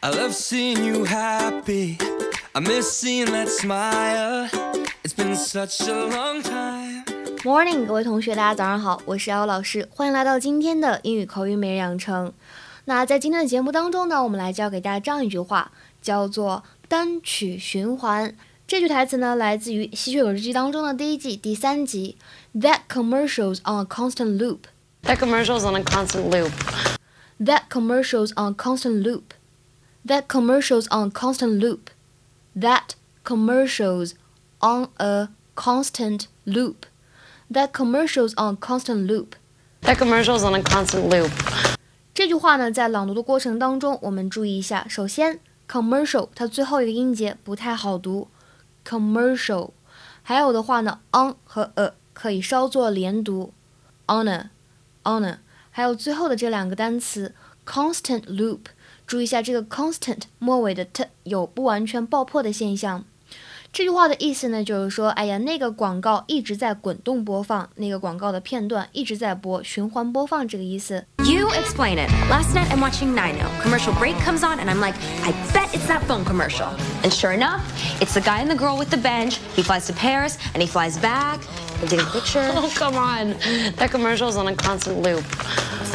I love seeing you happy. I miss seeing that smile. It's been such a long time. Morning，各位同学，大家早上好，我是姚老师，欢迎来到今天的英语口语每日养成。那在今天的节目当中呢，我们来教给大家这样一句话，叫做单曲循环。这句台词呢，来自于《吸血鬼日记》当中的第一季第三集。That commercials on a constant loop. That commercial's on a constant loop. That commercials on a constant loop. That commercials on a constant loop. That commercials on a constant loop. That commercials on a constant loop. That commercial's on a constant loop. 这句话呢，在朗读的过程当中，我们注意一下。首先，commercial 它最后一个音节不太好读，commercial。还有的话呢，on 和 a 可以稍作连读，honor，honor。还有最后的这两个单词，constant loop。 注意一下这个 constant 末尾的 t 有不完全爆破的现象。这句话的意思呢，就是说，哎呀，那个广告一直在滚动播放，那个广告的片段一直在播，循环播放这个意思。You explain it. Last night I'm watching Leno Commercial break comes on, and I'm like, I bet it's that phone commercial. And sure enough, it's the guy and the girl with the bench. He flies to Paris, and he flies back. They take a picture. Oh come on, that commercial is on a constant loop.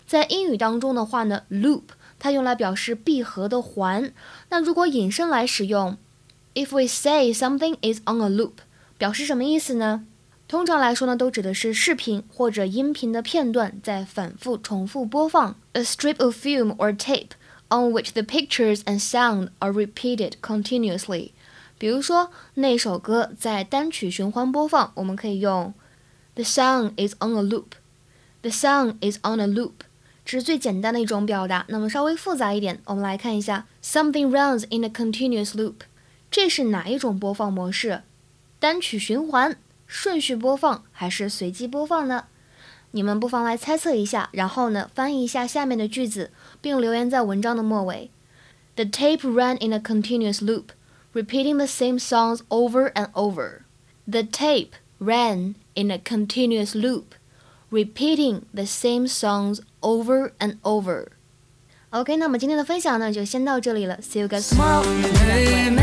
在英语当中的话呢，loop。它用来表示闭合的环。那如果引申来使用，if we say something is on a loop，表示什么意思呢？通常来说呢，都指的是视频或者音频的片段在反复重复播放，a strip of film or tape on which the pictures and sound are repeated continuously。比如说那首歌在单曲循环播放，我们可以用 the song is on a loop。The song is on a loop。 这是最简单的一种表达。那么稍微复杂一点，我们来看一下，something runs in a continuous loop。这是哪一种播放模式？单曲循环、顺序播放还是随机播放呢？你们不妨来猜测一下，然后呢翻译一下下面的句子，并留言在文章的末尾。The tape ran in a continuous loop, repeating the same songs over and over. The tape ran in a continuous loop, repeating the same songs over and over. OK，那么今天的分享呢就先到这里了。See you guys tomorrow. Hey, maybe